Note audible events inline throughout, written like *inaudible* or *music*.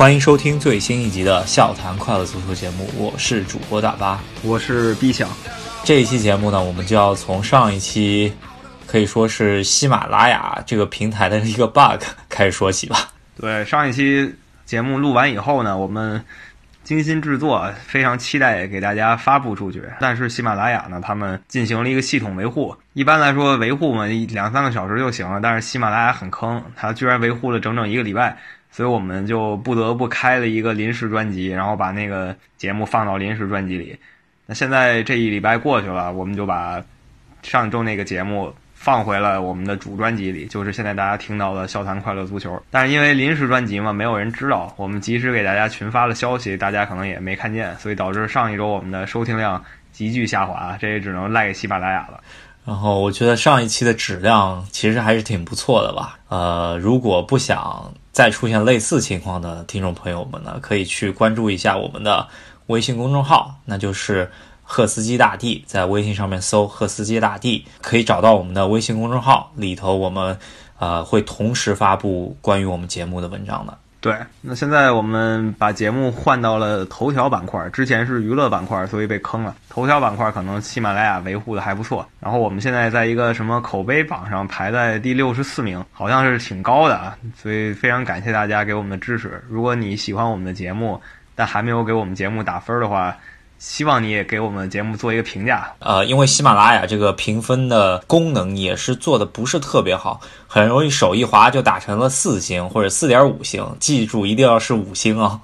欢迎收听最新一集的《笑谈快乐足球》节目，我是主播大巴，我是 B 想。这一期节目呢，我们就要从上一期可以说是喜马拉雅这个平台的一个 bug 开始说起吧。对，上一期节目录完以后呢，我们精心制作，非常期待给大家发布出去。但是喜马拉雅呢，他们进行了一个系统维护。一般来说，维护嘛两三个小时就行了，但是喜马拉雅很坑，它居然维护了整整一个礼拜，所以我们就不得不开了一个临时专辑，然后把那个节目放到临时专辑里。那现在这一礼拜过去了，我们就把上周那个节目放回了我们的主专辑里，就是现在大家听到的《笑谈快乐足球》。但是因为临时专辑嘛，没有人知道，我们及时给大家群发了消息，大家可能也没看见，所以导致上一周我们的收听量急剧下滑，这也只能赖给喜马拉雅了。然后我觉得上一期的质量其实还是挺不错的吧。呃，如果不想再出现类似情况的听众朋友们呢，可以去关注一下我们的微信公众号，那就是赫斯基大帝，在微信上面搜“赫斯基大帝”，可以找到我们的微信公众号里头，我们呃会同时发布关于我们节目的文章的。对，那现在我们把节目换到了头条板块，之前是娱乐板块，所以被坑了。头条板块可能喜马拉雅维护的还不错，然后我们现在在一个什么口碑榜上排在第六十四名，好像是挺高的啊，所以非常感谢大家给我们的支持。如果你喜欢我们的节目，但还没有给我们节目打分的话，希望你也给我们节目做一个评价。呃，因为喜马拉雅这个评分的功能也是做的不是特别好，很容易手一滑就打成了四星或者四点五星。记住，一定要是五星啊！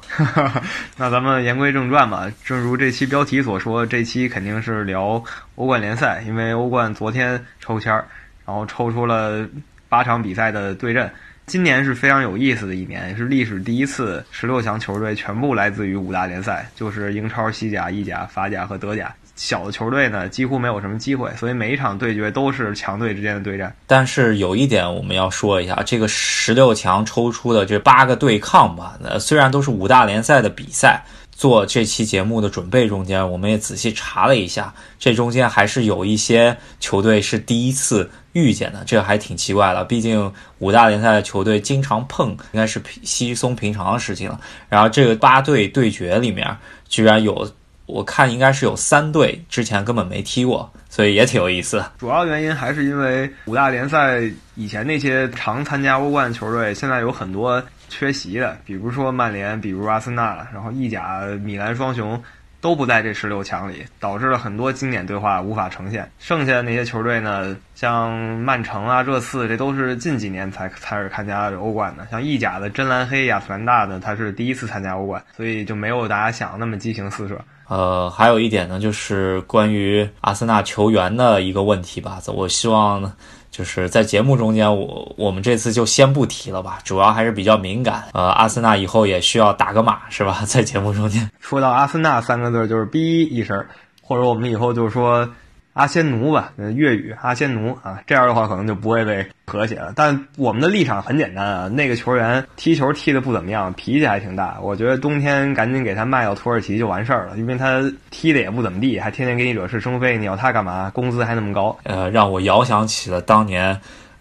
*laughs* 那咱们言归正传吧。正如这期标题所说，这期肯定是聊欧冠联赛，因为欧冠昨天抽签儿，然后抽出了八场比赛的对阵。今年是非常有意思的一年，也是历史第一次十六强球队全部来自于五大联赛，就是英超、西甲、意甲、法甲和德甲。小的球队呢，几乎没有什么机会，所以每一场对决都是强队之间的对战。但是有一点我们要说一下，这个十六强抽出的这八个对抗吧，呃，虽然都是五大联赛的比赛。做这期节目的准备中间，我们也仔细查了一下，这中间还是有一些球队是第一次遇见的，这还挺奇怪的。毕竟五大联赛的球队经常碰，应该是稀松平常的事情了。然后这个八队对决里面，居然有我看应该是有三队之前根本没踢过，所以也挺有意思。主要原因还是因为五大联赛以前那些常参加欧冠球队，现在有很多。缺席的，比如说曼联，比如阿森纳，然后意甲米兰双雄都不在这十六强里，导致了很多经典对话无法呈现。剩下的那些球队呢，像曼城啊、热刺，这都是近几年才开始参加欧冠的。像意甲的真蓝黑、亚特兰大呢，他是第一次参加欧冠，所以就没有大家想的那么激情四射。呃，还有一点呢，就是关于阿森纳球员的一个问题吧，我希望。就是在节目中间，我我们这次就先不提了吧，主要还是比较敏感。呃，阿森纳以后也需要打个码，是吧？*laughs* 在节目中间说到阿森纳三个字，就是“哔”一声，或者我们以后就说。阿仙奴吧，粤语阿仙奴啊，这样的话可能就不会被和谐了。但我们的立场很简单啊，那个球员踢球踢得不怎么样，脾气还挺大。我觉得冬天赶紧给他卖到土耳其就完事儿了，因为他踢的也不怎么地，还天天给你惹是生非。你要他干嘛？工资还那么高。呃，让我遥想起了当年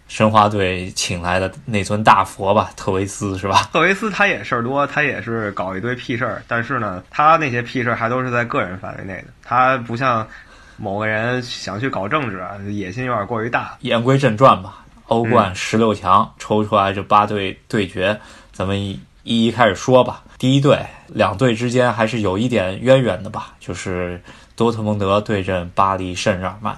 申花队请来的那尊大佛吧，特维斯是吧？特维斯他也事儿多，他也是搞一堆屁事儿，但是呢，他那些屁事儿还都是在个人范围内的，他不像。某个人想去搞政治啊，野心有点过于大。言归正传吧，欧冠十六强抽出来这八队对决，咱们一一开始说吧。第一队，两队之间还是有一点渊源的吧，就是多特蒙德对阵巴黎圣日耳曼。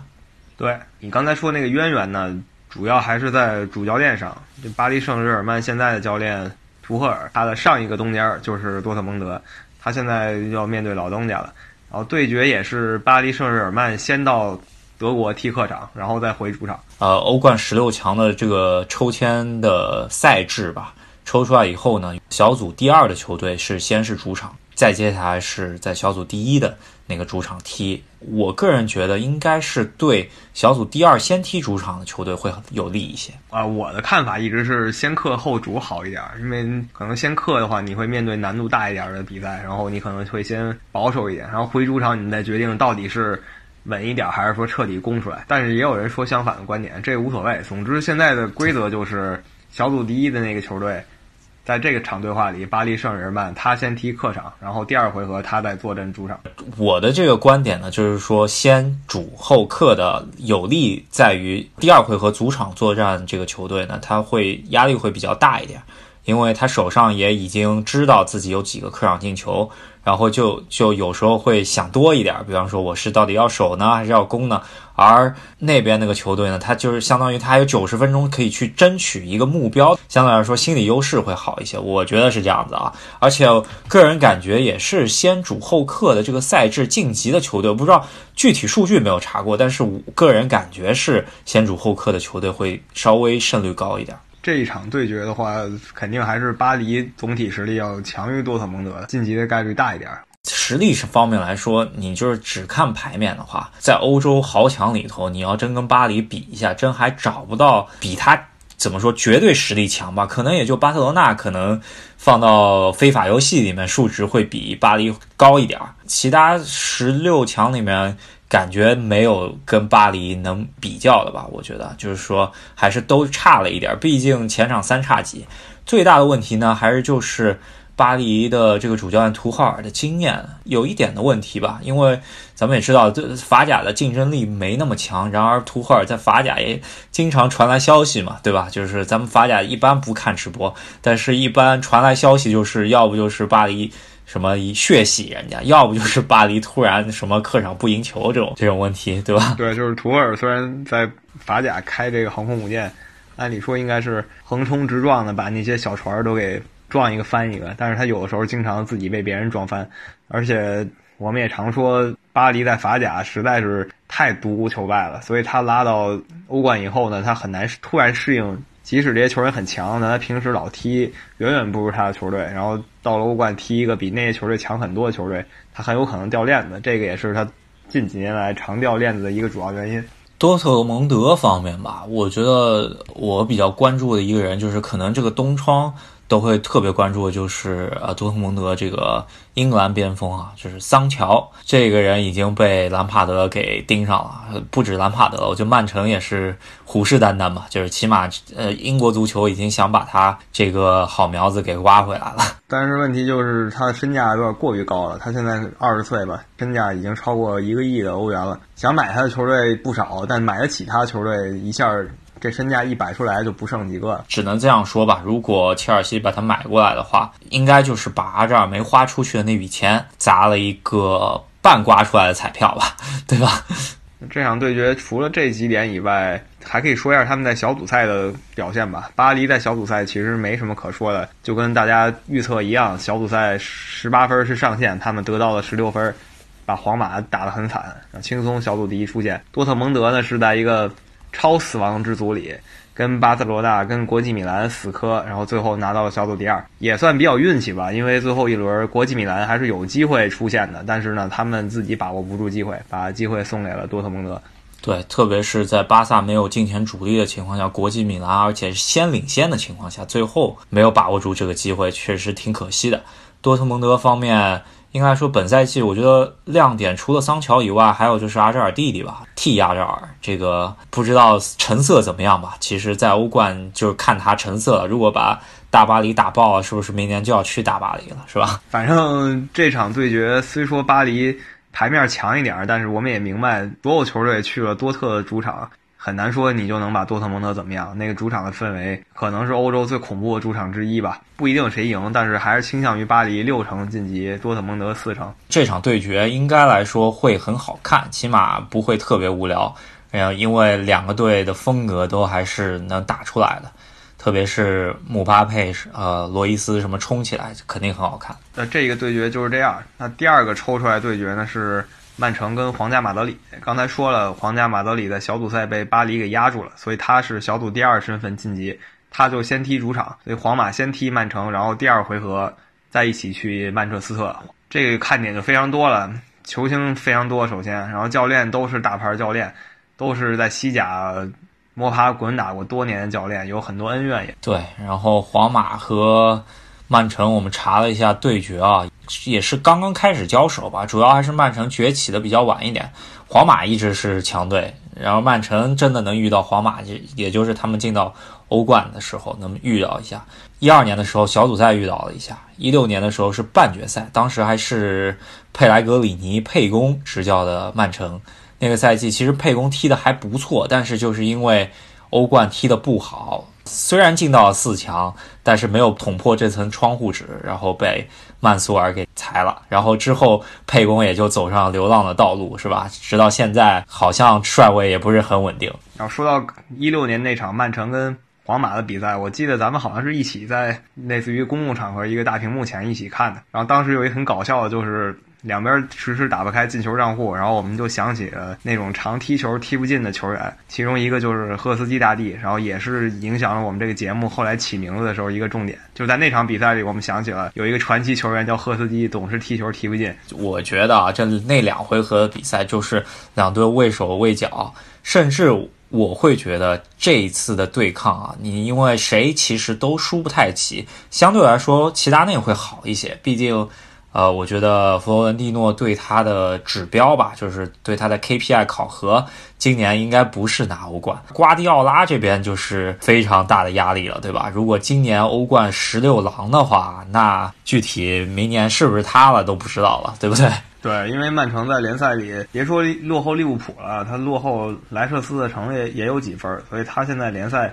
对你刚才说那个渊源呢，主要还是在主教练上。这巴黎圣日耳曼现在的教练图赫尔，他的上一个东家就是多特蒙德，他现在要面对老东家了。然后对决也是巴黎圣日耳曼先到德国踢客场，然后再回主场。呃，欧冠十六强的这个抽签的赛制吧，抽出来以后呢，小组第二的球队是先是主场，再接下来是在小组第一的。那个主场踢，我个人觉得应该是对小组第二先踢主场的球队会有利一些啊。我的看法一直是先客后主好一点，因为可能先客的话，你会面对难度大一点的比赛，然后你可能会先保守一点，然后回主场你再决定到底是稳一点还是说彻底攻出来。但是也有人说相反的观点，这无所谓。总之现在的规则就是小组第一的那个球队。在这个场对话里，巴黎圣日耳曼他先踢客场，然后第二回合他在坐镇主场。我的这个观点呢，就是说先主后客的有利在于第二回合主场作战，这个球队呢，他会压力会比较大一点，因为他手上也已经知道自己有几个客场进球。然后就就有时候会想多一点，比方说我是到底要守呢，还是要攻呢？而那边那个球队呢，他就是相当于他还有九十分钟可以去争取一个目标，相对来说心理优势会好一些。我觉得是这样子啊，而且个人感觉也是先主后客的这个赛制晋级的球队，不知道具体数据没有查过，但是我个人感觉是先主后客的球队会稍微胜率高一点。这一场对决的话，肯定还是巴黎总体实力要强于多特蒙德，晋级的概率大一点。实力是方面来说，你就是只看牌面的话，在欧洲豪强里头，你要真跟巴黎比一下，真还找不到比他怎么说绝对实力强吧？可能也就巴塞罗那，可能放到非法游戏里面数值会比巴黎高一点儿，其他十六强里面。感觉没有跟巴黎能比较的吧？我觉得就是说还是都差了一点，毕竟前场三叉戟。最大的问题呢，还是就是巴黎的这个主教练图赫尔的经验有一点的问题吧。因为咱们也知道，这法甲的竞争力没那么强。然而图赫尔在法甲也经常传来消息嘛，对吧？就是咱们法甲一般不看直播，但是一般传来消息就是要不就是巴黎。什么血洗人家，要不就是巴黎突然什么客场不赢球这种 *laughs* 这种问题，对吧？对，就是图尔虽然在法甲开这个航空母舰，按理说应该是横冲直撞的把那些小船都给撞一个翻一个，但是他有的时候经常自己被别人撞翻，而且我们也常说巴黎在法甲实在是太独孤求败了，所以他拉到欧冠以后呢，他很难突然适应。即使这些球员很强，但他平时老踢远远不如他的球队，然后到了欧冠踢一个比那些球队强很多的球队，他很有可能掉链子。这个也是他近几年来常掉链子的一个主要原因。多特蒙德方面吧，我觉得我比较关注的一个人就是可能这个东窗。都会特别关注就是呃多特蒙德这个英格兰边锋啊，就是桑乔这个人已经被兰帕德给盯上了，不止兰帕德，我觉得曼城也是虎视眈眈吧，就是起码呃英国足球已经想把他这个好苗子给挖回来了。*laughs* 但是问题就是他的身价有点过于高了，他现在二十岁吧，身价已经超过一个亿的欧元了，想买他的球队不少，但买得起他的球队一下。这身价一摆出来就不剩几个，只能这样说吧。如果切尔西把他买过来的话，应该就是把阿扎尔没花出去的那笔钱砸了一个半刮出来的彩票吧，对吧？*laughs* 这场对决除了这几点以外，还可以说一下他们在小组赛的表现吧。巴黎在小组赛其实没什么可说的，就跟大家预测一样，小组赛十八分是上限，他们得到了十六分，把皇马打得很惨，轻松小组第一出线。多特蒙德呢是在一个。超死亡之组里，跟巴塞罗那、跟国际米兰死磕，然后最后拿到了小组第二，也算比较运气吧。因为最后一轮国际米兰还是有机会出现的，但是呢，他们自己把握不住机会，把机会送给了多特蒙德。对，特别是在巴萨没有进前主力的情况下，国际米兰而且是先领先的情况下，最后没有把握住这个机会，确实挺可惜的。多特蒙德方面。应该说，本赛季我觉得亮点除了桑乔以外，还有就是阿扎尔弟弟吧，替阿扎尔。这个不知道成色怎么样吧？其实，在欧冠就是看他成色了。如果把大巴黎打爆了，是不是明年就要去大巴黎了？是吧？反正这场对决虽说巴黎牌面强一点，但是我们也明白，所有球队去了多特的主场。很难说你就能把多特蒙德怎么样？那个主场的氛围可能是欧洲最恐怖的主场之一吧。不一定谁赢，但是还是倾向于巴黎六成晋级，多特蒙德四成。这场对决应该来说会很好看，起码不会特别无聊。呃，因为两个队的风格都还是能打出来的，特别是姆巴佩、呃罗伊斯什么冲起来肯定很好看。那这个对决就是这样。那第二个抽出来对决呢是。曼城跟皇家马德里，刚才说了，皇家马德里的小组赛被巴黎给压住了，所以他是小组第二身份晋级，他就先踢主场，所以皇马先踢曼城，然后第二回合再一起去曼彻斯特，这个看点就非常多了，球星非常多，首先，然后教练都是大牌教练，都是在西甲摸爬滚打过多年的教练，有很多恩怨也。对，然后皇马和。曼城，我们查了一下对决啊，也是刚刚开始交手吧，主要还是曼城崛起的比较晚一点。皇马一直是强队，然后曼城真的能遇到皇马，也也就是他们进到欧冠的时候能遇到一下。一二年的时候小组赛遇到了一下，一六年的时候是半决赛，当时还是佩莱格里尼佩公执教的曼城。那个赛季其实佩公踢的还不错，但是就是因为欧冠踢的不好，虽然进到了四强，但是没有捅破这层窗户纸，然后被曼苏尔给裁了。然后之后沛公也就走上流浪的道路，是吧？直到现在好像帅位也不是很稳定。然后说到一六年那场曼城跟皇马的比赛，我记得咱们好像是一起在类似于公共场合一个大屏幕前一起看的。然后当时有一很搞笑的，就是两边迟迟打不开进球账户，然后我们就想起了那种常踢球踢不进的球员，其中一个就是赫斯基大帝，然后也是影响了我们这个节目后来起名字的时候一个重点。就在那场比赛里，我们想起了有一个传奇球员叫赫斯基，总是踢球踢不进。我觉得啊，这那两回合的比赛就是两队畏手畏脚，甚至。我会觉得这一次的对抗啊，你因为谁其实都输不太起，相对来说齐达内会好一些。毕竟，呃，我觉得弗罗伦蒂诺对他的指标吧，就是对他的 KPI 考核，今年应该不是拿欧冠。瓜迪奥拉这边就是非常大的压力了，对吧？如果今年欧冠十六郎的话，那具体明年是不是他了都不知道了，对不对？对，因为曼城在联赛里，别说落后利物浦了，他落后莱彻斯的城也也有几分，所以他现在联赛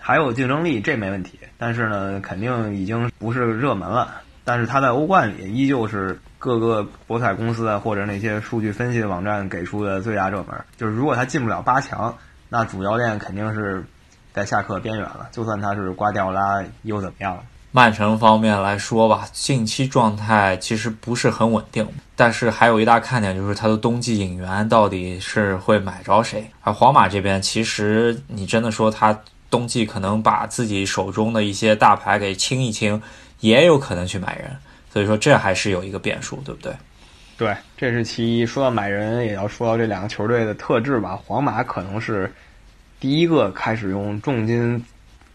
还有竞争力，这没问题。但是呢，肯定已经不是热门了。但是他在欧冠里依旧是各个博彩公司啊或者那些数据分析网站给出的最佳热门。就是如果他进不了八强，那主教练肯定是在下课边缘了。就算他是瓜迪奥拉，又怎么样？曼城方面来说吧，近期状态其实不是很稳定，但是还有一大看点就是他的冬季引援到底是会买着谁。而皇马这边，其实你真的说他冬季可能把自己手中的一些大牌给清一清，也有可能去买人，所以说这还是有一个变数，对不对？对，这是其一。说到买人，也要说到这两个球队的特质吧。皇马可能是第一个开始用重金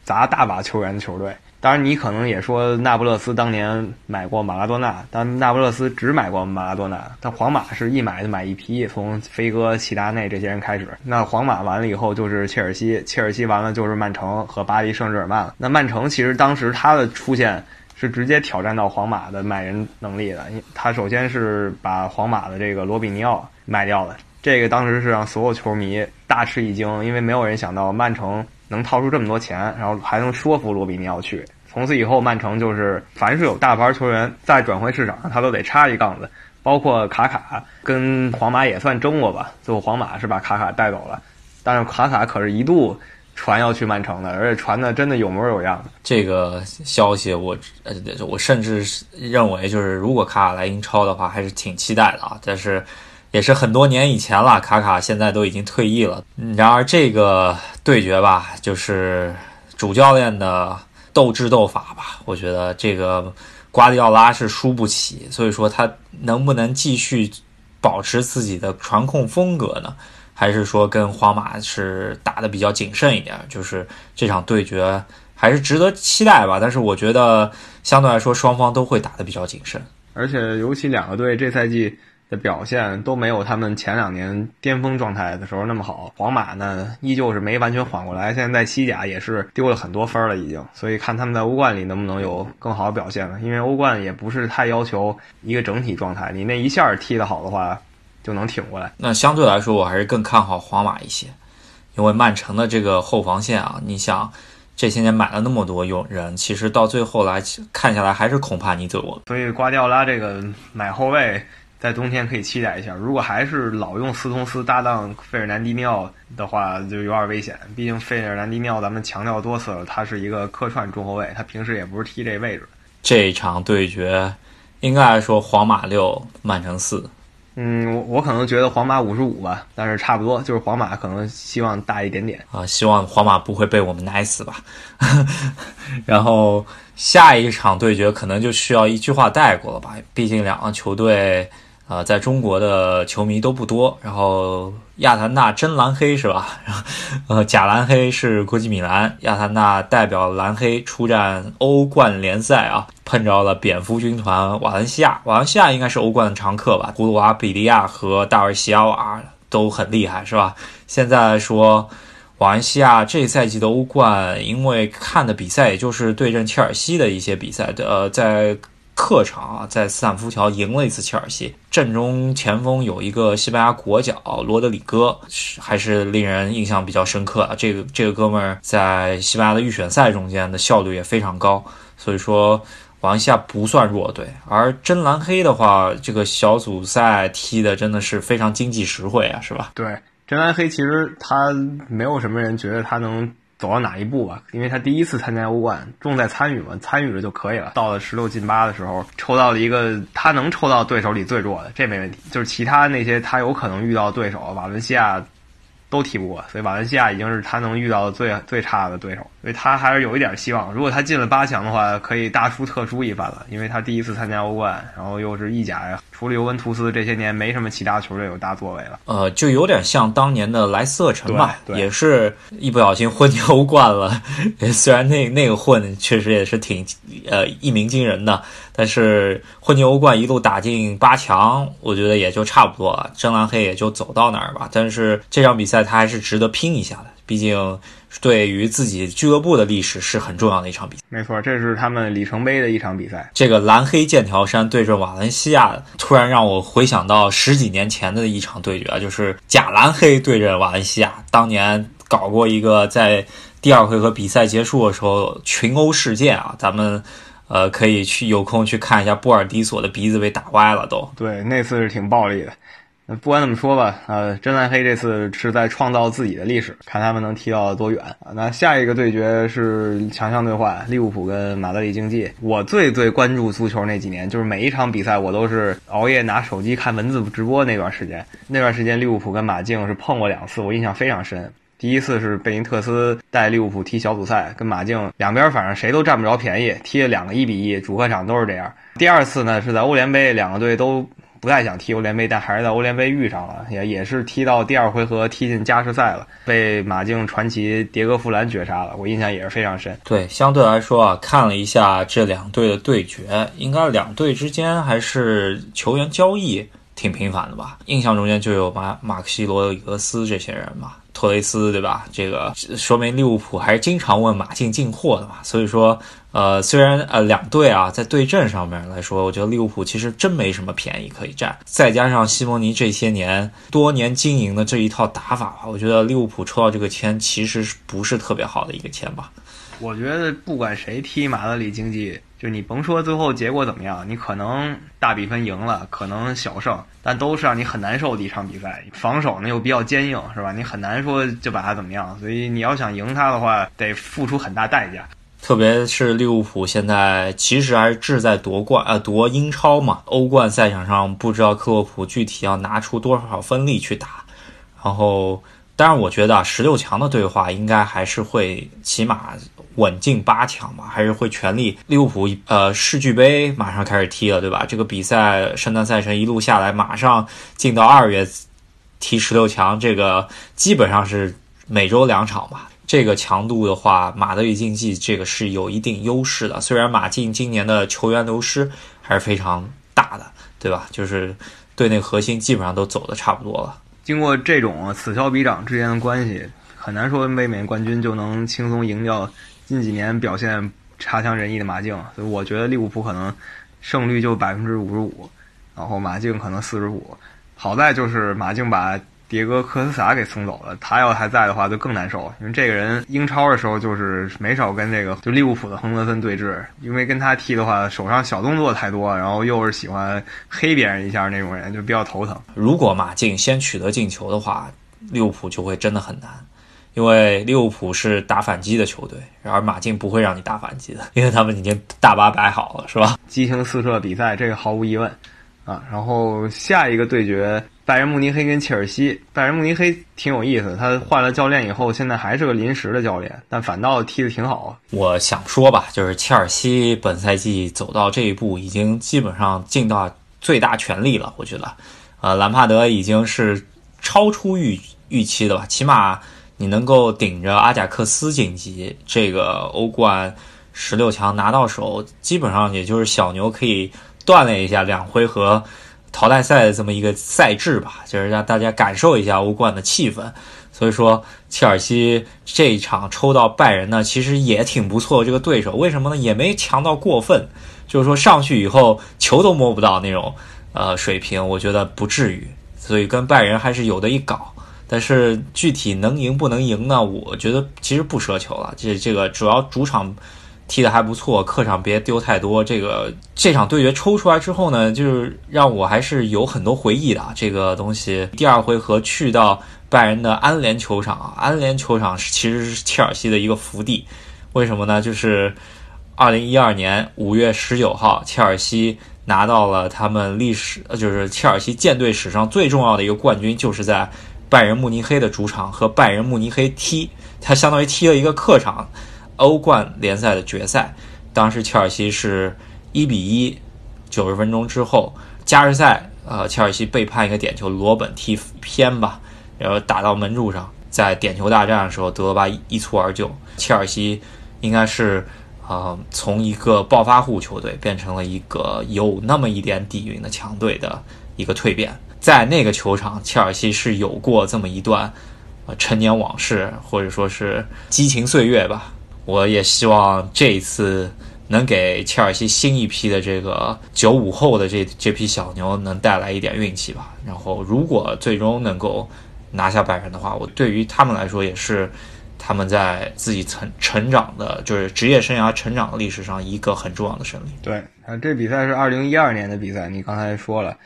砸大把球员的球队。当然，你可能也说那不勒斯当年买过马拉多纳，但那不勒斯只买过马拉多纳。但皇马是一买就买一批，从飞哥、齐达内这些人开始。那皇马完了以后就是切尔西，切尔西完了就是曼城和巴黎圣日耳曼了。那曼城其实当时他的出现是直接挑战到皇马的买人能力的。他首先是把皇马的这个罗比尼奥卖掉了，这个当时是让所有球迷大吃一惊，因为没有人想到曼城能掏出这么多钱，然后还能说服罗比尼奥去。从此以后，曼城就是凡是有大牌球员在转会市场上，他都得插一杠子。包括卡卡跟皇马也算争过吧，最后皇马是把卡卡带走了，但是卡卡可是一度传要去曼城的，而且传的真的有模有样的。这个消息我呃，我甚至认为就是如果卡卡来英超的话，还是挺期待的啊。但是也是很多年以前了，卡卡现在都已经退役了。然而这个对决吧，就是主教练的。斗智斗法吧，我觉得这个瓜迪奥拉是输不起，所以说他能不能继续保持自己的传控风格呢？还是说跟皇马是打的比较谨慎一点？就是这场对决还是值得期待吧。但是我觉得相对来说双方都会打的比较谨慎，而且尤其两个队这赛季。的表现都没有他们前两年巅峰状态的时候那么好。皇马呢，依旧是没完全缓过来，现在在西甲也是丢了很多分了，已经。所以看他们在欧冠里能不能有更好的表现了。因为欧冠也不是太要求一个整体状态，你那一下踢得好的话，就能挺过来。那相对来说，我还是更看好皇马一些，因为曼城的这个后防线啊，你想这些年买了那么多用人，其实到最后来看下来还是恐怕你走我。所以瓜迪奥拉这个买后卫。在冬天可以期待一下，如果还是老用斯通斯搭档费尔南迪尼奥的话，就有点危险。毕竟费尔南迪尼奥咱们强调多次了，他是一个客串中后卫，他平时也不是踢这位置。这场对决，应该来说皇马六，曼城四。嗯，我我可能觉得皇马五十五吧，但是差不多，就是皇马可能希望大一点点啊，希望皇马不会被我们奶死吧。*laughs* 然后下一场对决可能就需要一句话带过了吧，毕竟两个球队。啊，在中国的球迷都不多。然后亚坛纳真蓝黑是吧？然后呃，假蓝黑是国际米兰。亚坛纳代表蓝黑出战欧冠联赛啊，碰着了蝙蝠军团瓦伦西亚。瓦伦西亚应该是欧冠的常客吧？古鲁阿比利亚和大卫西亚瓦都很厉害，是吧？现在说瓦伦西亚这赛季的欧冠，因为看的比赛也就是对阵切尔西的一些比赛，呃，在。客场啊，在斯坦福桥赢了一次切尔西，阵中前锋有一个西班牙国脚罗德里戈，还是令人印象比较深刻啊。这个这个哥们儿在西班牙的预选赛中间的效率也非常高，所以说瓦伦西亚不算弱队。而真蓝黑的话，这个小组赛踢的真的是非常经济实惠啊，是吧？对，真蓝黑其实他没有什么人觉得他能。走到哪一步吧，因为他第一次参加欧冠，重在参与嘛，参与了就可以了。到了十六进八的时候，抽到了一个他能抽到对手里最弱的，这没问题。就是其他那些他有可能遇到对手，瓦伦西亚都踢不过，所以瓦伦西亚已经是他能遇到的最最差的对手，所以他还是有一点希望。如果他进了八强的话，可以大输特输一番了，因为他第一次参加欧冠，然后又是意甲呀。除了尤文图斯，这些年没什么其他球队有大作为了。呃，就有点像当年的莱斯特城吧，也是一不小心混进欧冠了。*laughs* 虽然那那个混确实也是挺呃一鸣惊人的，但是混进欧冠一路打进八强，我觉得也就差不多了。真蓝黑也就走到那儿吧。但是这场比赛他还是值得拼一下的，毕竟。对于自己俱乐部的历史是很重要的一场比赛。没错，这是他们里程碑的一场比赛。这个蓝黑剑条山对阵瓦伦西亚，突然让我回想到十几年前的一场对决，就是假蓝黑对阵瓦伦西亚。当年搞过一个在第二回合比赛结束的时候群殴事件啊，咱们呃可以去有空去看一下波尔迪索的鼻子被打歪了都。对，那次是挺暴力的。不管怎么说吧，呃，真蓝黑这次是在创造自己的历史，看他们能踢到多远啊！那下一个对决是强强兑换，利物浦跟马德里竞技。我最最关注足球那几年，就是每一场比赛我都是熬夜拿手机看文字直播那段时间。那段时间利物浦跟马竞是碰过两次，我印象非常深。第一次是贝林特斯带利物浦踢小组赛，跟马竞两边反正谁都占不着便宜，踢了两个一比一，主客场都是这样。第二次呢是在欧联杯，两个队都。不太想踢欧联杯，但还是在欧联杯遇上了，也也是踢到第二回合，踢进加时赛了，被马竞传奇迭戈·弗兰绝杀了。我印象也是非常深。对，相对来说啊，看了一下这两队的对决，应该两队之间还是球员交易挺频繁的吧？印象中间就有马马克西罗格斯这些人吧。托雷斯对吧？这个说明利物浦还是经常问马竞进货的嘛。所以说，呃，虽然呃两队啊在对阵上面来说，我觉得利物浦其实真没什么便宜可以占。再加上西蒙尼这些年多年经营的这一套打法吧，我觉得利物浦抽到这个签其实不是特别好的一个签吧。我觉得不管谁踢马德里竞技。就你甭说最后结果怎么样，你可能大比分赢了，可能小胜，但都是让你很难受的一场比赛。防守呢又比较坚硬，是吧？你很难说就把它怎么样。所以你要想赢他的话，得付出很大代价。特别是利物浦现在其实还是志在夺冠，呃，夺英超嘛。欧冠赛场上不知道克洛普具体要拿出多少分力去打，然后。当然，我觉得啊，十六强的对话应该还是会起码稳进八强吧，还是会全力。利物浦呃世俱杯马上开始踢了，对吧？这个比赛圣诞赛程一路下来，马上进到二月踢十六强，这个基本上是每周两场吧。这个强度的话，马德里竞技这个是有一定优势的。虽然马竞今年的球员流失还是非常大的，对吧？就是队内核心基本上都走的差不多了。经过这种此消彼长之间的关系，很难说卫冕冠军就能轻松赢掉近几年表现差强人意的马竞。所以我觉得利物浦可能胜率就百分之五十五，然后马竞可能四十五。好在就是马竞把。迭戈·科斯塔给送走了，他要还在的话就更难受，因为这个人英超的时候就是没少跟这个就利物浦的亨德森对峙，因为跟他踢的话手上小动作太多，然后又是喜欢黑别人一下那种人，就比较头疼。如果马竞先取得进球的话，利物浦就会真的很难，因为利物浦是打反击的球队，然而马竞不会让你打反击的，因为他们已经大巴摆好了，是吧？激情四射比赛，这个毫无疑问啊。然后下一个对决。拜仁慕尼黑跟切尔西，拜仁慕尼黑挺有意思，他换了教练以后，现在还是个临时的教练，但反倒踢得挺好。我想说吧，就是切尔西本赛季走到这一步，已经基本上尽到最大全力了。我觉得，呃，兰帕德已经是超出预预期的吧，起码你能够顶着阿贾克斯晋级这个欧冠十六强拿到手，基本上也就是小牛可以锻炼一下两回合。淘汰赛的这么一个赛制吧，就是让大家感受一下欧冠的气氛。所以说，切尔西这一场抽到拜仁呢，其实也挺不错。这个对手为什么呢？也没强到过分，就是说上去以后球都摸不到那种呃水平，我觉得不至于。所以跟拜仁还是有的一搞。但是具体能赢不能赢呢？我觉得其实不奢求了。这这个主要主场。踢的还不错，客场别丢太多。这个这场对决抽出来之后呢，就是让我还是有很多回忆的。这个东西，第二回合去到拜仁的安联球场，安联球场其实是切尔西的一个福地。为什么呢？就是二零一二年五月十九号，切尔西拿到了他们历史，就是切尔西舰队史上最重要的一个冠军，就是在拜仁慕尼黑的主场和拜仁慕尼黑踢，他相当于踢了一个客场。欧冠联赛的决赛，当时切尔西是一比一，九十分钟之后加时赛，呃，切尔西被判一个点球，罗本踢偏吧，然后打到门柱上，在点球大战的时候，德罗巴一蹴而就，切尔西应该是呃从一个暴发户球队变成了一个有那么一点底蕴的强队的一个蜕变，在那个球场，切尔西是有过这么一段呃陈年往事，或者说是激情岁月吧。我也希望这一次能给切尔西新一批的这个九五后的这这批小牛能带来一点运气吧。然后，如果最终能够拿下拜仁的话，我对于他们来说也是他们在自己成成长的，就是职业生涯成长的历史上一个很重要的胜利。对，啊，这比赛是二零一二年的比赛，你刚才说了。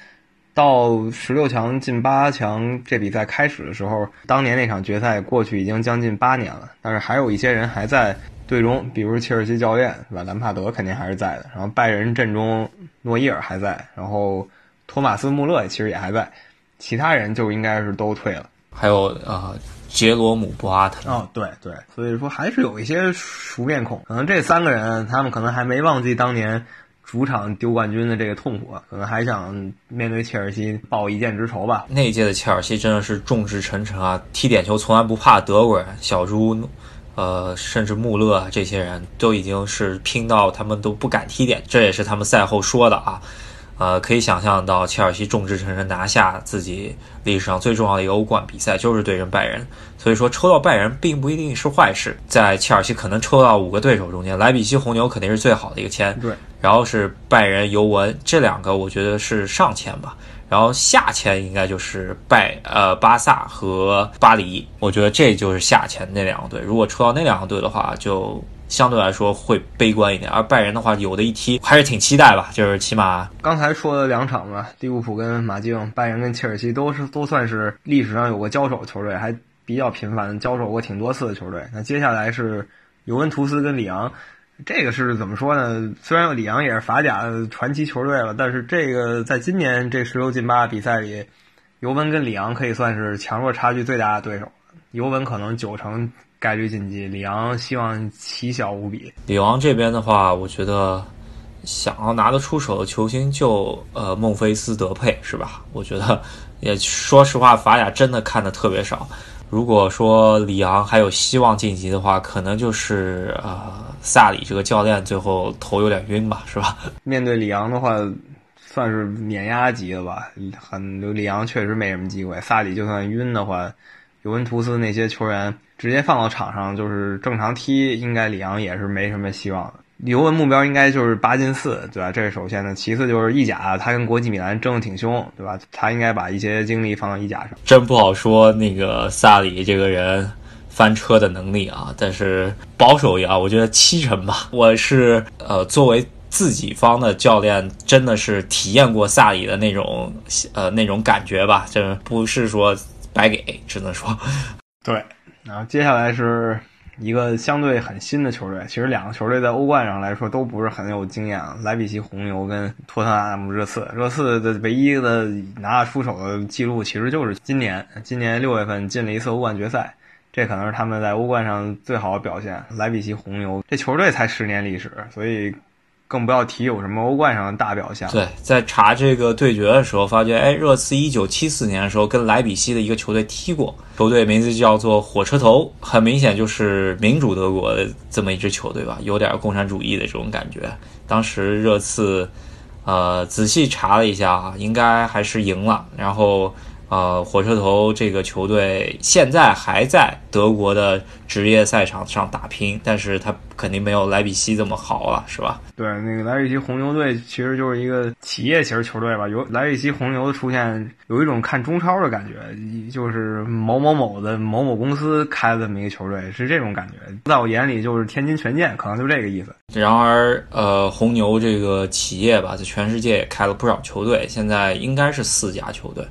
到十六强进八强这比赛开始的时候，当年那场决赛过去已经将近八年了，但是还有一些人还在队中，比如切尔西教练是吧？兰帕德肯定还是在的，然后拜仁阵中诺伊尔还在，然后托马斯穆勒其实也还在，其他人就应该是都退了。还有啊，杰罗姆博阿特。哦，对对，所以说还是有一些熟面孔，可能这三个人他们可能还没忘记当年。主场丢冠军的这个痛苦，可能还想面对切尔西报一箭之仇吧。那一届的切尔西真的是众志成城啊，踢点球从来不怕德国人，小猪，呃，甚至穆勒这些人都已经是拼到他们都不敢踢点，这也是他们赛后说的啊。呃，可以想象到切尔西众志成城拿下自己历史上最重要的一个欧冠比赛，就是对阵拜仁。所以说抽到拜仁并不一定是坏事，在切尔西可能抽到五个对手中间，莱比锡红牛肯定是最好的一个签。对，然后是拜仁尤文这两个，我觉得是上签吧。然后下签应该就是拜呃巴萨和巴黎，我觉得这就是下签那两个队。如果抽到那两个队的话，就。相对来说会悲观一点，而拜仁的话，有的一踢还是挺期待吧，就是起码刚才说的两场嘛，利物浦跟马竞，拜仁跟切尔西都是都算是历史上有过交手球队，还比较频繁交手过挺多次的球队。那接下来是尤文图斯跟里昂，这个是怎么说呢？虽然里昂也是法甲传奇球队了，但是这个在今年这十六进八比赛里，尤文跟里昂可以算是强弱差距最大的对手，尤文可能九成。概率晋级，里昂希望奇小无比。里昂这边的话，我觉得想要拿得出手的球星就呃孟菲斯德佩是吧？我觉得也说实话，法甲真的看的特别少。如果说里昂还有希望晋级的话，可能就是呃萨里这个教练最后头有点晕吧，是吧？*laughs* 面对里昂的话，算是碾压级的吧？很里昂确实没什么机会。萨里就算晕的话，尤文图斯那些球员。直接放到场上就是正常踢，应该里昂也是没什么希望的。尤文目标应该就是八进四，对吧？这是首先的。其次就是意甲，他跟国际米兰争的挺凶，对吧？他应该把一些精力放到意甲上。真不好说那个萨里这个人翻车的能力啊，但是保守一点，我觉得七成吧。我是呃作为自己方的教练，真的是体验过萨里的那种呃那种感觉吧，这不是说白给，只能说 *laughs* 对。然后接下来是一个相对很新的球队，其实两个球队在欧冠上来说都不是很有经验啊。莱比锡红牛跟托特纳姆热刺，热刺的唯一的拿得出手的记录其实就是今年，今年六月份进了一次欧冠决赛，这可能是他们在欧冠上最好的表现。莱比锡红牛这球队才十年历史，所以。更不要提有什么欧冠上的大表现。对，在查这个对决的时候，发觉，哎，热刺一九七四年的时候跟莱比锡的一个球队踢过，球队名字叫做火车头，很明显就是民主德国的这么一支球队吧，有点共产主义的这种感觉。当时热刺，呃，仔细查了一下啊，应该还是赢了。然后。呃，火车头这个球队现在还在德国的职业赛场上打拼，但是他肯定没有莱比锡这么好了，是吧？对，那个莱比锡红牛队其实就是一个企业型球队吧。有莱比锡红牛的出现，有一种看中超的感觉，就是某某某的某某公司开的这么一个球队，是这种感觉。在我眼里，就是天津权健，可能就这个意思。然而，呃，红牛这个企业吧，在全世界也开了不少球队，现在应该是四家球队。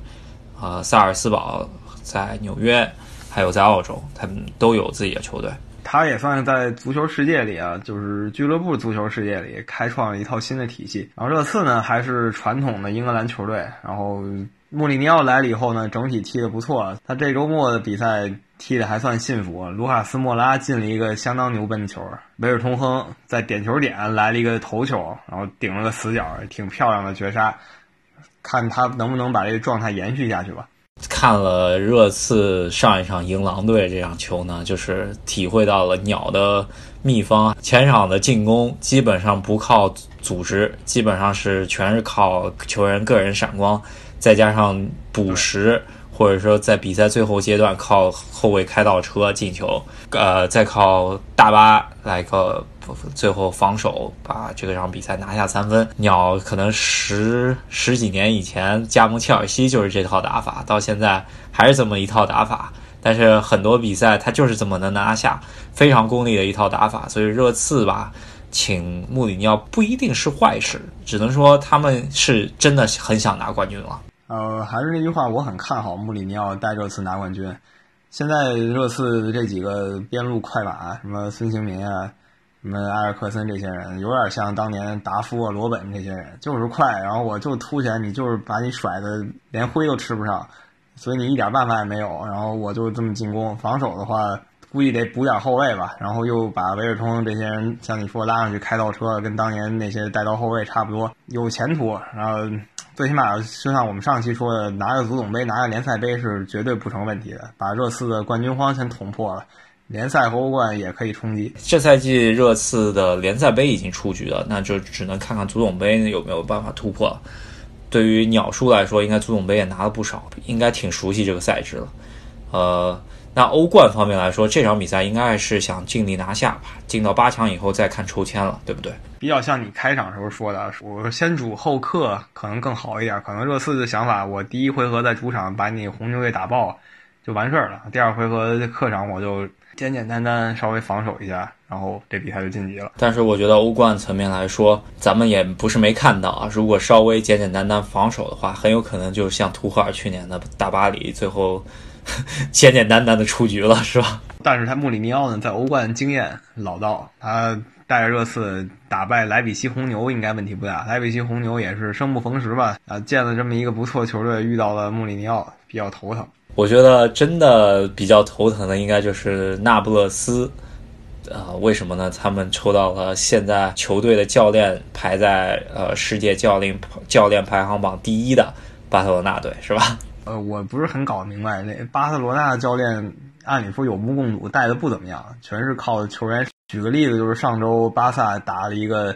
呃，萨尔斯堡在纽约，还有在澳洲，他们都有自己的球队。他也算是在足球世界里啊，就是俱乐部足球世界里开创了一套新的体系。然后热刺呢，还是传统的英格兰球队。然后穆里尼奥来了以后呢，整体踢得不错。他这周末的比赛踢得还算幸福，卢卡斯莫拉进了一个相当牛奔的球，维尔通亨在点球点来了一个头球，然后顶了个死角，挺漂亮的绝杀。看他能不能把这个状态延续下去吧。看了热刺上一场赢狼队这场球呢，就是体会到了鸟的秘方。前场的进攻基本上不靠组织，基本上是全是靠球员个人闪光，再加上补时，或者说在比赛最后阶段靠后卫开倒车进球，呃，再靠大巴来个。最后防守把这个场比赛拿下三分。鸟可能十十几年以前加盟切尔西就是这套打法，到现在还是这么一套打法。但是很多比赛他就是这么能拿下，非常功利的一套打法。所以热刺吧，请穆里尼奥不一定是坏事，只能说他们是真的很想拿冠军了。呃，还是那句话，我很看好穆里尼奥带热刺拿冠军。现在热刺这几个边路快马，什么孙兴民啊。什么埃尔克森这些人有点像当年达夫啊、罗本这些人，就是快，然后我就突前你，就是把你甩的连灰都吃不上，所以你一点办法也没有。然后我就这么进攻，防守的话估计得补点后卫吧。然后又把维尔通这些人像你说拉上去开倒车，跟当年那些带刀后卫差不多，有前途。然后最起码就像我们上期说的，拿个足总杯、拿个联赛杯是绝对不成问题的，把热刺的冠军荒先捅破了。联赛和欧冠也可以冲击。这赛季热刺的联赛杯已经出局了，那就只能看看足总杯有没有办法突破了。对于鸟叔来说，应该足总杯也拿了不少，应该挺熟悉这个赛制了。呃，那欧冠方面来说，这场比赛应该是想尽力拿下吧，进到八强以后再看抽签了，对不对？比较像你开场时候说的，我先主后客可能更好一点。可能热刺的想法，我第一回合在主场把你红牛给打爆就完事儿了，第二回合客场我就。简简单单稍微防守一下，然后这比赛就晋级了。但是我觉得欧冠层面来说，咱们也不是没看到啊。如果稍微简简单单防守的话，很有可能就像图赫尔去年的大巴黎，最后 *laughs* 简简单单的出局了，是吧？但是他穆里尼奥呢，在欧冠经验老道，他带着热刺打败莱比锡红牛应该问题不大。莱比锡红牛也是生不逢时吧？啊，见了这么一个不错球队，遇到了穆里尼奥，比较头疼。我觉得真的比较头疼的应该就是那不勒斯，呃，为什么呢？他们抽到了现在球队的教练排在呃世界教练教练排行榜第一的巴塞罗那队，是吧？呃，我不是很搞明白，那巴塞罗那教练按理说有目共睹，带的不怎么样，全是靠球员。举个例子，就是上周巴萨打了一个。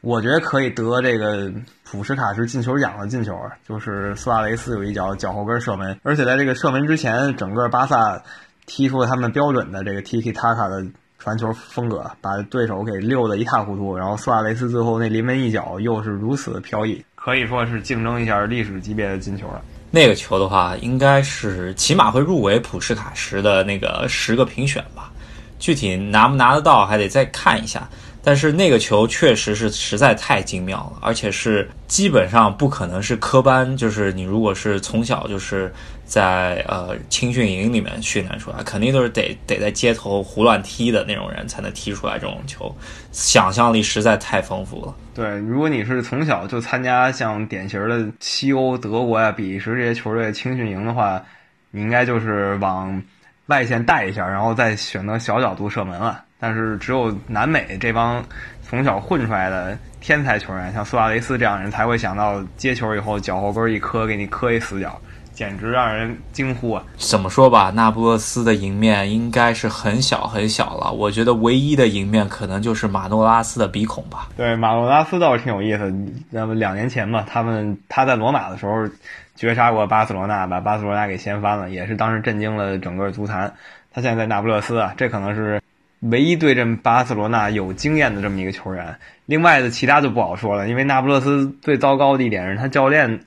我觉得可以得这个普什卡什进球奖的进球，就是苏亚雷斯有一脚脚后跟射门，而且在这个射门之前，整个巴萨踢出了他们标准的这个 Tiki Taka 的传球风格，把对手给溜得一塌糊涂。然后苏亚雷斯最后那临门一脚又是如此的飘逸，可以说是竞争一下历史级别的进球了。那个球的话，应该是起码会入围普什卡什的那个十个评选吧，具体拿不拿得到还得再看一下。但是那个球确实是实在太精妙了，而且是基本上不可能是科班，就是你如果是从小就是在呃青训营里面训练出来，肯定都是得得在街头胡乱踢的那种人才能踢出来这种球，想象力实在太丰富了。对，如果你是从小就参加像典型的西欧、德国呀、比利时这些球队青训营的话，你应该就是往外线带一下，然后再选择小角度射门了。但是只有南美这帮从小混出来的天才球员，像苏亚雷斯这样人才会想到接球以后脚后跟一磕，给你磕一死角。简直让人惊呼啊！怎么说吧，那不勒斯的赢面应该是很小很小了。我觉得唯一的赢面可能就是马诺拉斯的鼻孔吧。对，马诺拉斯倒是挺有意思。那么两年前吧，他们他在罗马的时候绝杀过巴塞罗那，把巴塞罗那给掀翻了，也是当时震惊了整个足坛。他现在在那不勒斯啊，这可能是唯一对阵巴塞罗那有经验的这么一个球员。另外的其他就不好说了，因为那不勒斯最糟糕的一点是他教练。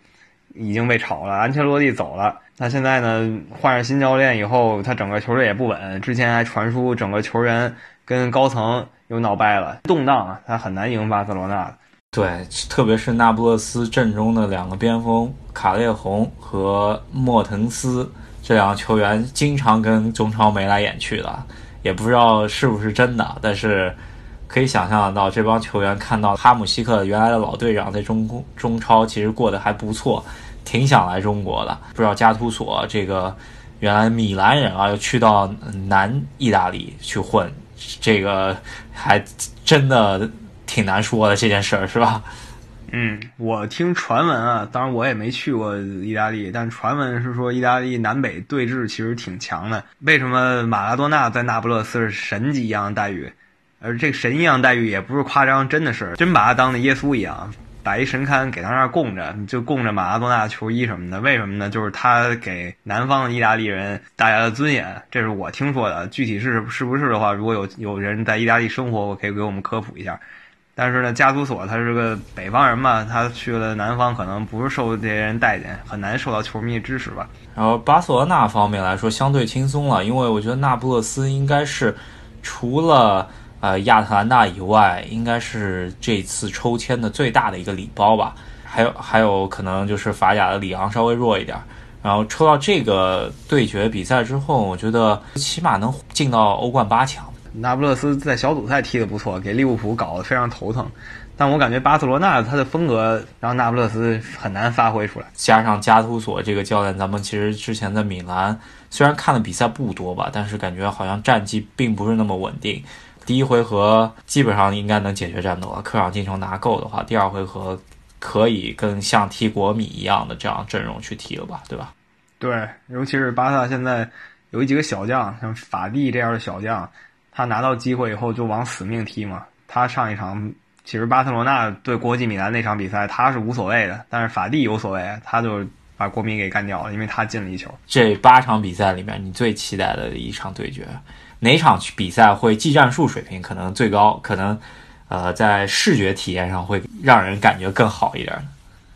已经被炒了，安切洛蒂走了。那现在呢？换上新教练以后，他整个球队也不稳。之前还传出整个球员跟高层又闹掰了，动荡啊，他很难赢巴塞罗那。对，特别是那不勒斯阵中的两个边锋卡列洪和莫腾斯这两个球员，经常跟中超眉来眼去的，也不知道是不是真的。但是可以想象到，这帮球员看到哈姆西克原来的老队长在中中超其实过得还不错。挺想来中国的，不知道加图索这个原来米兰人啊，又去到南意大利去混，这个还真的挺难说的这件事儿，是吧？嗯，我听传闻啊，当然我也没去过意大利，但传闻是说意大利南北对峙其实挺强的。为什么马拉多纳在那不勒斯是神级一样的待遇？而这个神一样待遇也不是夸张，真的是真把他当的耶稣一样。把一神龛给他那儿供着，就供着马拉多纳球衣什么的。为什么呢？就是他给南方的意大利人带来了尊严。这是我听说的，具体是是不是的话，如果有有人在意大利生活，我可以给我们科普一下。但是呢，加图索他是个北方人嘛，他去了南方，可能不是受这些人待见，很难受到球迷的支持吧。然后巴塞罗那方面来说，相对轻松了，因为我觉得那不勒斯应该是除了。呃，亚特兰大以外，应该是这次抽签的最大的一个礼包吧。还有，还有可能就是法甲的里昂稍微弱一点。然后抽到这个对决比赛之后，我觉得起码能进到欧冠八强。那不勒斯在小组赛踢得不错，给利物浦搞得非常头疼。但我感觉巴塞罗那他的风格让那不勒斯很难发挥出来。加上加图索这个教练，咱们其实之前在米兰虽然看的比赛不多吧，但是感觉好像战绩并不是那么稳定。第一回合基本上应该能解决战斗了，客场进球拿够的话，第二回合可以跟像踢国米一样的这样阵容去踢了吧，对吧？对，尤其是巴萨现在有几个小将，像法蒂这样的小将，他拿到机会以后就往死命踢嘛。他上一场其实巴塞罗那对国际米兰那场比赛他是无所谓的，但是法蒂有所谓，他就把国米给干掉了，因为他进了一球。这八场比赛里面，你最期待的一场对决？哪场比赛会技战术水平可能最高？可能，呃，在视觉体验上会让人感觉更好一点。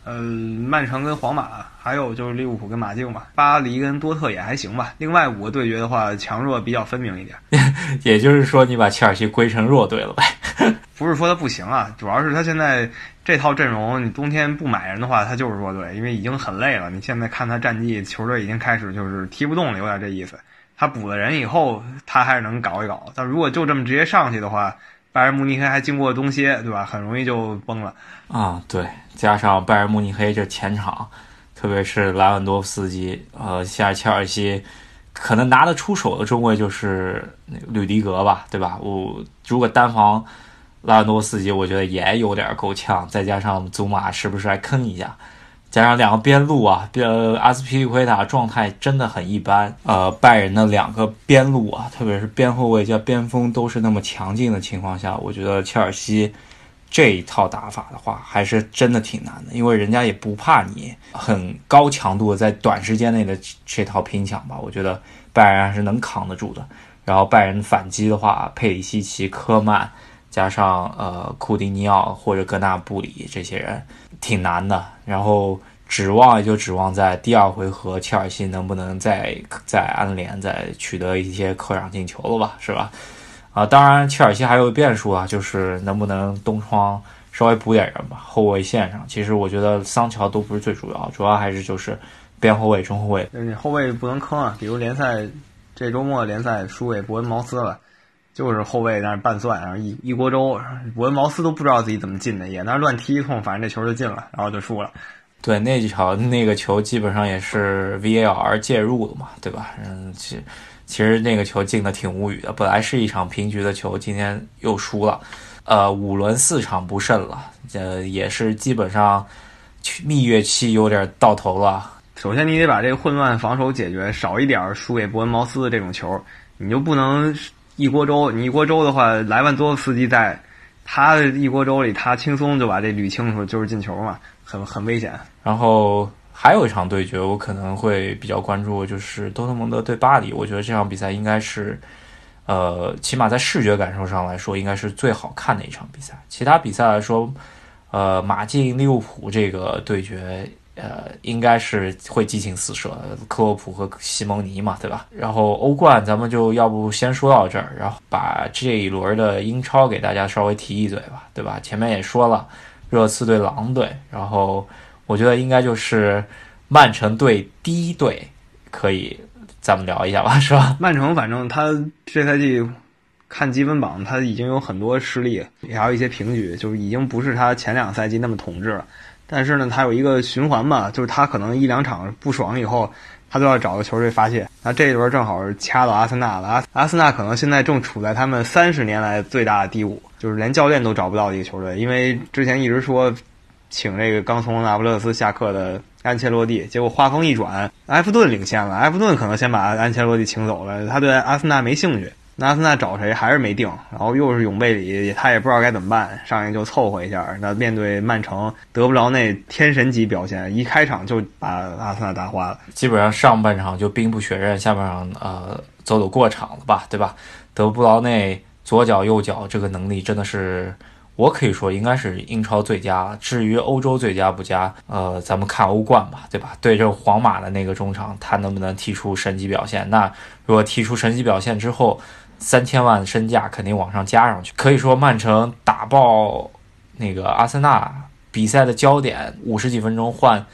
呃，曼城跟皇马，还有就是利物浦跟马竞吧。巴黎跟多特也还行吧。另外五个对决的话，强弱比较分明一点。*laughs* 也就是说，你把切尔西归成弱队了呗？*laughs* 不是说他不行啊，主要是他现在这套阵容，你冬天不买人的话，他就是弱队，因为已经很累了。你现在看他战绩，球队已经开始就是踢不动了，有点这意思。他补了人以后，他还是能搞一搞。但如果就这么直接上去的话，拜仁慕尼黑还经过东歇，对吧？很容易就崩了。啊，对，加上拜仁慕尼黑这前场，特别是莱万多夫斯基，呃，现在切尔西可能拿得出手的中卫就是吕迪格吧，对吧？我如果单防莱万多夫斯基，我觉得也有点够呛。再加上祖马是不是还坑一下？加上两个边路啊，呃，阿斯皮利奎塔状态真的很一般。呃，拜仁的两个边路啊，特别是边后卫加边锋都是那么强劲的情况下，我觉得切尔西这一套打法的话，还是真的挺难的，因为人家也不怕你很高强度的在短时间内的这套拼抢吧。我觉得拜仁还是能扛得住的。然后拜仁反击的话，佩里西奇、科曼加上呃库蒂尼奥或者格纳布里这些人。挺难的，然后指望也就指望在第二回合切尔西能不能再再安联再取得一些客场进球了吧，是吧？啊，当然切尔西还有变数啊，就是能不能东窗稍微补点人吧。后卫线上，其实我觉得桑乔都不是最主要，主要还是就是边后卫、中后卫。你后卫不能坑啊，比如联赛这周末联赛输给伯恩茅斯了。就是后卫在那拌蒜，然后一一锅粥，伯恩茅斯都不知道自己怎么进的，也那乱踢一通，反正这球就进了，然后就输了。对，那几场那个球基本上也是 VAR 介入的嘛，对吧？嗯，其其实那个球进的挺无语的，本来是一场平局的球，今天又输了，呃，五轮四场不胜了，呃，也是基本上蜜月期有点到头了。首先你得把这个混乱防守解决，少一点输给伯恩茅斯的这种球，你就不能一锅粥。你一锅粥的话，莱万多夫斯基在，他一锅粥里，他轻松就把这捋清楚，就是进球嘛，很很危险。然后还有一场对决，我可能会比较关注，就是多特蒙德对巴黎。我觉得这场比赛应该是，呃，起码在视觉感受上来说，应该是最好看的一场比赛。其他比赛来说，呃，马竞利物浦这个对决，呃，应该是会激情四射，克洛普和西蒙尼嘛，对吧？然后欧冠，咱们就要不先说到这儿，然后把这一轮的英超给大家稍微提一嘴吧，对吧？前面也说了，热刺对狼队，然后我觉得应该就是曼城对第一队，可以咱们聊一下吧，是吧？*laughs* 曼城反正他这赛季看积分榜，他已经有很多失利，也还有一些平局，就是已经不是他前两赛季那么统治了。但是呢，他有一个循环嘛，就是他可能一两场不爽以后，他都要找个球队发泄。那这一轮正好是掐到阿森纳了，阿阿森纳可能现在正处在他们三十年来最大的低谷，就是连教练都找不到的一个球队。因为之前一直说请这个刚从那不勒斯下课的安切洛蒂，结果话锋一转，埃弗顿领先了，埃弗顿可能先把安切洛蒂请走了，他对阿森纳没兴趣。那阿森纳找谁还是没定，然后又是永贝里，他也不知道该怎么办，上来就凑合一下。那面对曼城，德布劳内天神级表现，一开场就把阿森纳打花了。基本上上半场就兵不血刃，下半场呃走走过场了吧，对吧？德布劳内左脚右脚这个能力真的是，我可以说应该是英超最佳。至于欧洲最佳不佳，呃，咱们看欧冠吧，对吧？对阵皇马的那个中场，他能不能踢出神级表现？那如果踢出神级表现之后，三千万身价肯定往上加上去。可以说曼城打爆那个阿森纳，比赛的焦点五十几分钟换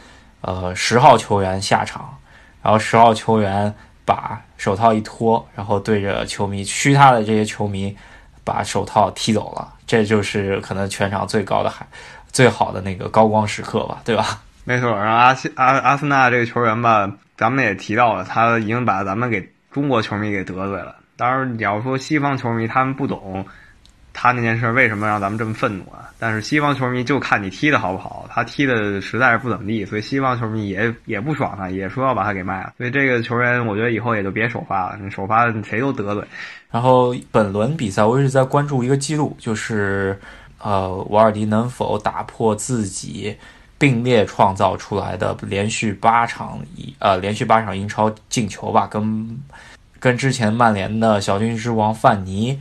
呃十号球员下场，然后十号球员把手套一脱，然后对着球迷嘘他的这些球迷把手套踢走了，这就是可能全场最高的海最好的那个高光时刻吧，对吧？*laughs* 没错，然后阿西阿阿森纳这个球员吧，咱们也提到了，他已经把咱们给中国球迷给得罪了。当然，你要说西方球迷他们不懂他那件事为什么让咱们这么愤怒啊？但是西方球迷就看你踢的好不好，他踢的实在是不怎么地，所以西方球迷也也不爽他，也说要把他给卖了。所以这个球员，我觉得以后也就别首发了，你首发谁都得罪。然后本轮比赛，我一直在关注一个记录，就是呃，瓦尔迪能否打破自己并列创造出来的连续八场一呃连续八场英超进球吧，跟。跟之前曼联的小军之王范尼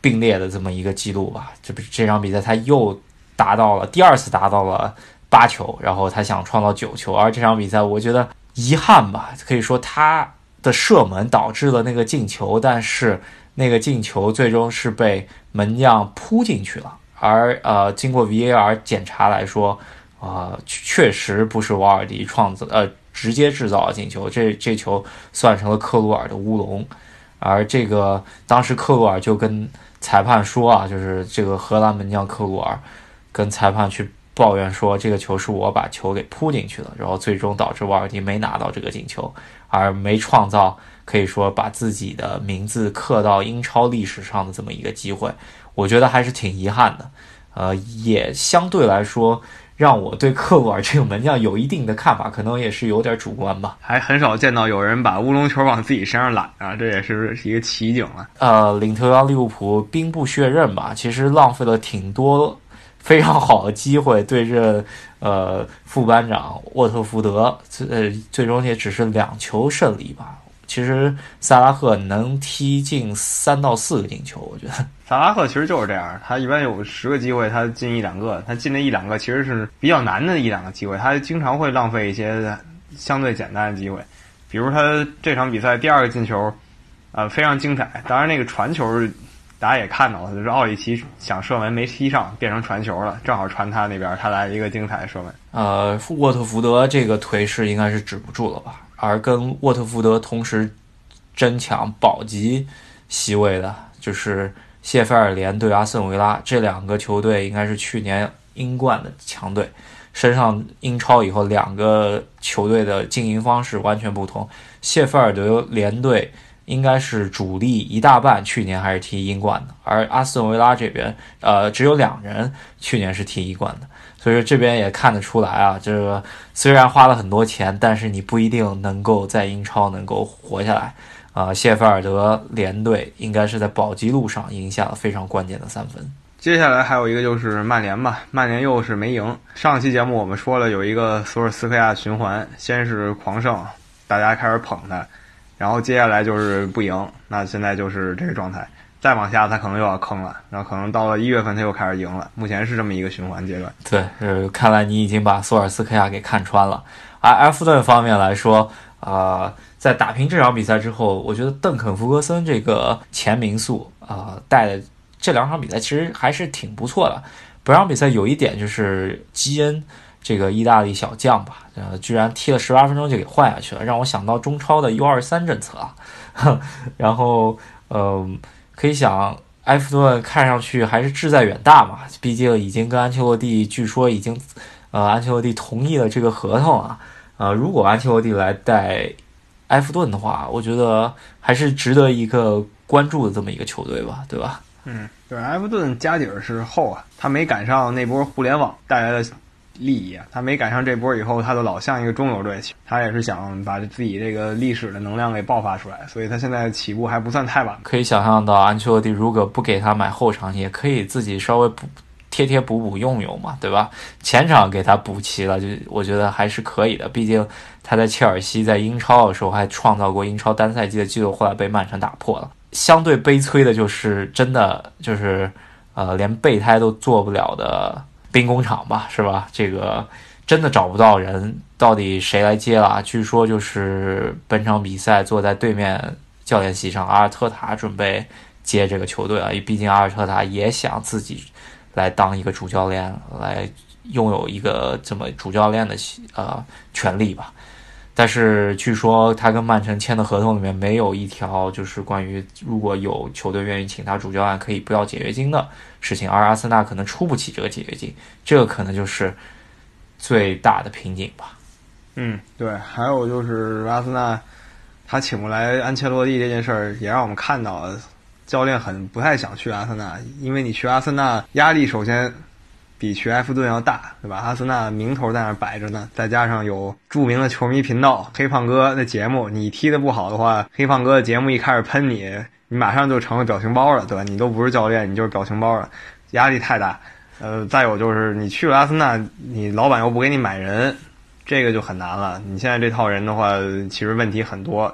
并列的这么一个记录吧，这不这场比赛他又达到了第二次达到了八球，然后他想创造九球，而这场比赛我觉得遗憾吧，可以说他的射门导致了那个进球，但是那个进球最终是被门将扑进去了，而呃经过 VAR 检查来说，啊确实不是瓦尔迪创造呃。直接制造了进球，这这球算成了克鲁尔的乌龙，而这个当时克鲁尔就跟裁判说啊，就是这个荷兰门将克鲁尔跟裁判去抱怨说，这个球是我把球给扑进去了，然后最终导致瓦尔迪没拿到这个进球，而没创造可以说把自己的名字刻到英超历史上的这么一个机会，我觉得还是挺遗憾的，呃，也相对来说。让我对克鲁尔这个门将有一定的看法，可能也是有点主观吧。还很少见到有人把乌龙球往自己身上揽啊，这也是一个奇景了。呃，领头羊利物浦兵不血刃吧，其实浪费了挺多非常好的机会，对阵呃副班长沃特福德，呃最终也只是两球胜利吧。其实萨拉赫能踢进三到四个进球，我觉得萨拉赫其实就是这样，他一般有十个机会，他进一两个，他进那一两个其实是比较难的一两个机会，他经常会浪费一些相对简单的机会，比如他这场比赛第二个进球，呃非常精彩，当然那个传球大家也看到了，就是奥里奇想射门没踢上，变成传球了，正好传他那边，他来一个精彩的射门。呃，沃特福德这个颓势应该是止不住了吧？而跟沃特福德同时争抢保级席位的，就是谢菲尔联对阿森维拉这两个球队，应该是去年英冠的强队。升上英超以后，两个球队的经营方式完全不同。谢菲尔德联队应该是主力一大半去年还是踢英冠的，而阿斯顿维拉这边，呃，只有两人去年是踢一冠的，所以说这边也看得出来啊，这个虽然花了很多钱，但是你不一定能够在英超能够活下来。啊，谢菲尔德联队应该是在保级路上赢下了非常关键的三分。接下来还有一个就是曼联吧，曼联又是没赢。上期节目我们说了有一个索尔斯克亚循环，先是狂胜，大家开始捧他，然后接下来就是不赢，那现在就是这个状态。再往下他可能又要坑了，然后可能到了一月份他又开始赢了。目前是这么一个循环阶段。对，呃，看来你已经把索尔斯克亚给看穿了。而埃弗顿方面来说，啊。在打平这场比赛之后，我觉得邓肯·弗格森这个前民宿啊带的这两场比赛其实还是挺不错的。本场比赛有一点就是基恩这个意大利小将吧，呃，居然踢了十八分钟就给换下去了，让我想到中超的 U 二三政策啊。然后，呃，可以想埃弗顿看上去还是志在远大嘛，毕竟已经跟安切洛蒂据说已经，呃，安切洛蒂同意了这个合同啊。呃，如果安切洛蒂来带。埃弗顿的话，我觉得还是值得一个关注的这么一个球队吧，对吧？嗯，对，埃弗顿家底儿是厚啊，他没赶上那波互联网带来的利益啊，他没赶上这波以后，他就老像一个中游队，他也是想把自己这个历史的能量给爆发出来，所以他现在起步还不算太晚。可以想象到，安切洛蒂如果不给他买后场，也可以自己稍微补贴贴补补用用嘛，对吧？前场给他补齐了，就我觉得还是可以的，毕竟。他在切尔西在英超的时候还创造过英超单赛季的记录，后来被曼城打破了。相对悲催的就是，真的就是，呃，连备胎都做不了的兵工厂吧，是吧？这个真的找不到人，到底谁来接了？据说就是本场比赛坐在对面教练席上，阿尔特塔准备接这个球队啊，毕竟阿尔特塔也想自己来当一个主教练，来拥有一个这么主教练的呃权利吧。但是据说他跟曼城签的合同里面没有一条就是关于如果有球队愿意请他主教练可以不要解约金的事情，而阿森纳可能出不起这个解约金，这个可能就是最大的瓶颈吧。嗯，对，还有就是阿森纳他请不来安切洛蒂这件事儿，也让我们看到了教练很不太想去阿森纳，因为你去阿森纳压力首先。比去埃弗顿要大，对吧？阿森纳名头在那摆着呢，再加上有著名的球迷频道黑胖哥的节目，你踢得不好的话，黑胖哥的节目一开始喷你，你马上就成了表情包了，对吧？你都不是教练，你就是表情包了，压力太大。呃，再有就是你去了阿森纳，你老板又不给你买人，这个就很难了。你现在这套人的话，其实问题很多。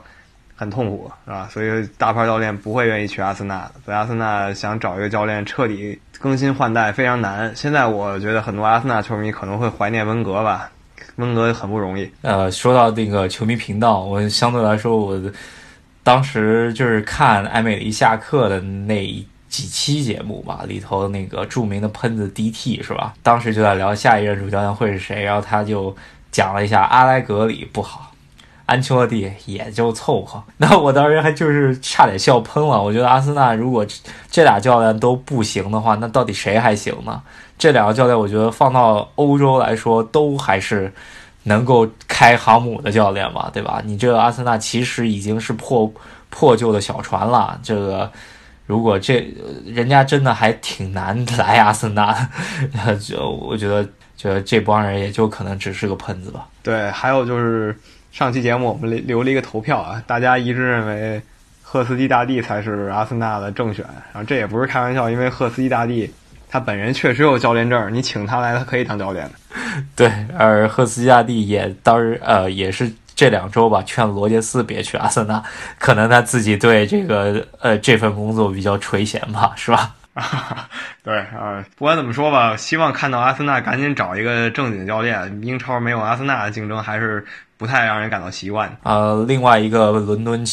很痛苦，是吧？所以大牌教练不会愿意去阿森纳的。所以阿森纳想找一个教练彻底更新换代非常难。现在我觉得很多阿森纳球迷可能会怀念温格吧，温格很不容易。呃，说到那个球迷频道，我相对来说，我当时就是看艾美丽下课的那几期节目吧，里头那个著名的喷子 DT 是吧？当时就在聊下一任主教练会是谁，然后他就讲了一下阿莱格里不好。安切洛蒂也就凑合，那我当时还就是差点笑喷了。我觉得阿森纳如果这俩教练都不行的话，那到底谁还行呢？这两个教练，我觉得放到欧洲来说，都还是能够开航母的教练吧，对吧？你这个阿森纳其实已经是破破旧的小船了。这个如果这人家真的还挺难来阿森纳，那 *laughs* 就我觉得觉得这帮人也就可能只是个喷子吧。对，还有就是。上期节目我们留留了一个投票啊，大家一致认为赫斯基大帝才是阿森纳的正选。然后这也不是开玩笑，因为赫斯基大帝他本人确实有教练证，你请他来，他可以当教练。对，而赫斯基大帝也当时呃也是这两周吧，劝罗杰斯别去阿森纳，可能他自己对这个呃这份工作比较垂涎吧，是吧？啊 *laughs* 对啊，不管怎么说吧，希望看到阿森纳赶紧找一个正经教练。英超没有阿森纳的竞争，还是。不太让人感到习惯。呃，另外一个伦敦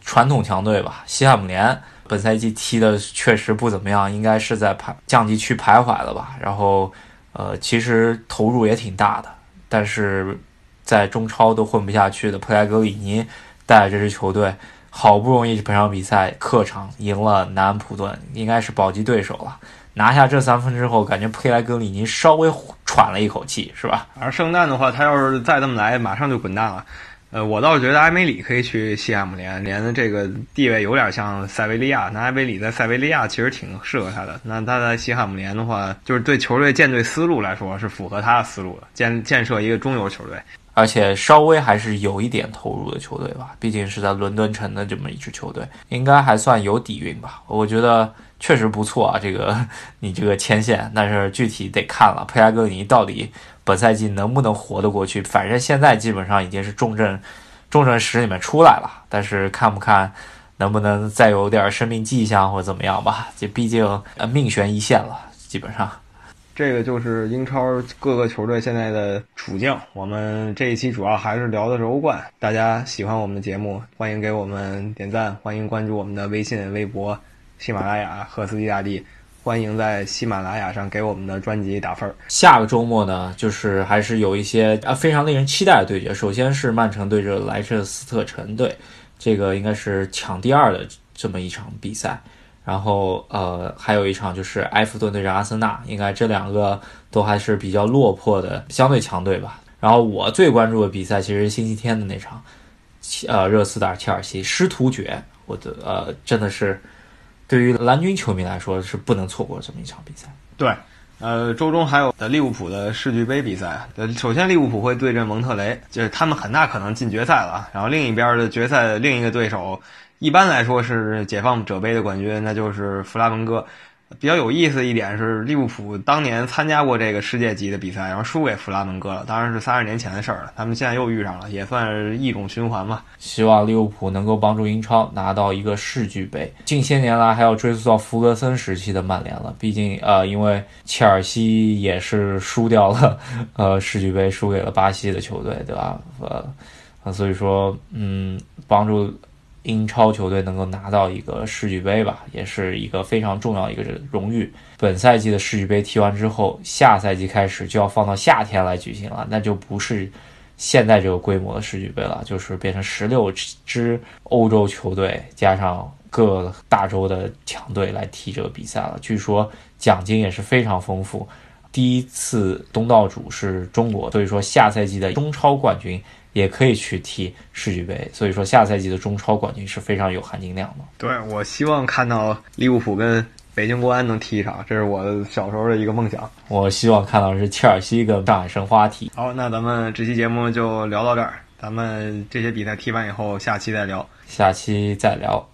传统强队吧，西汉姆联本赛季踢的确实不怎么样，应该是在排降级区徘徊了吧。然后，呃，其实投入也挺大的，但是在中超都混不下去的。普莱格里尼带着这支球队，好不容易本场比赛客场赢了南安普顿，应该是保级对手了。拿下这三分之后，感觉佩莱格里尼稍微喘了一口气，是吧？而圣诞的话，他要是再这么来，马上就滚蛋了。呃，我倒是觉得埃梅里可以去西汉姆联，联的这个地位有点像塞维利亚。那埃梅里在塞维利亚其实挺适合他的。那他在西汉姆联的话，就是对球队建队思路来说是符合他的思路的，建建设一个中游球队，而且稍微还是有一点投入的球队吧。毕竟是在伦敦城的这么一支球队，应该还算有底蕴吧。我觉得确实不错啊，这个你这个牵线，但是具体得看了佩莱格尼到底。本赛季能不能活得过去？反正现在基本上已经是重症重症室里面出来了，但是看不看能不能再有点生命迹象或者怎么样吧？这毕竟呃命悬一线了，基本上。这个就是英超各个球队现在的处境。我们这一期主要还是聊的是欧冠。大家喜欢我们的节目，欢迎给我们点赞，欢迎关注我们的微信、微博、喜马拉雅、赫斯基大帝。欢迎在喜马拉雅上给我们的专辑打分。下个周末呢，就是还是有一些啊非常令人期待的对决。首先是曼城对着莱彻斯特城队，这个应该是抢第二的这么一场比赛。然后呃，还有一场就是埃弗顿对阵阿森纳，应该这两个都还是比较落魄的相对强队吧。然后我最关注的比赛其实是星期天的那场，呃，热刺打切尔西，师徒决，我的呃真的是。对于蓝军球迷来说是不能错过这么一场比赛。对，呃，周中还有的利物浦的世俱杯比赛。呃，首先利物浦会对阵蒙特雷，就是他们很大可能进决赛了。然后另一边的决赛的另一个对手，一般来说是解放者杯的冠军，那就是弗拉门戈。比较有意思一点是，利物浦当年参加过这个世界级的比赛，然后输给弗拉门戈了。当然是三十年前的事儿了。他们现在又遇上了，也算是一种循环嘛。希望利物浦能够帮助英超拿到一个世俱杯。近些年来还要追溯到弗格森时期的曼联了。毕竟呃，因为切尔西也是输掉了呃世俱杯，输给了巴西的球队，对吧？呃，所以说嗯，帮助。英超球队能够拿到一个世俱杯吧，也是一个非常重要一个荣誉。本赛季的世俱杯踢完之后，下赛季开始就要放到夏天来举行了，那就不是现在这个规模的世俱杯了，就是变成十六支欧洲球队加上各大洲的强队来踢这个比赛了。据说奖金也是非常丰富，第一次东道主是中国，所以说下赛季的中超冠军。也可以去踢世俱杯，所以说下赛季的中超冠军是非常有含金量的。对我希望看到利物浦跟北京国安能踢一场，这是我小时候的一个梦想。我希望看到是切尔西跟上海申花踢。好，那咱们这期节目就聊到这儿，咱们这些比赛踢完以后，下期再聊。下期再聊。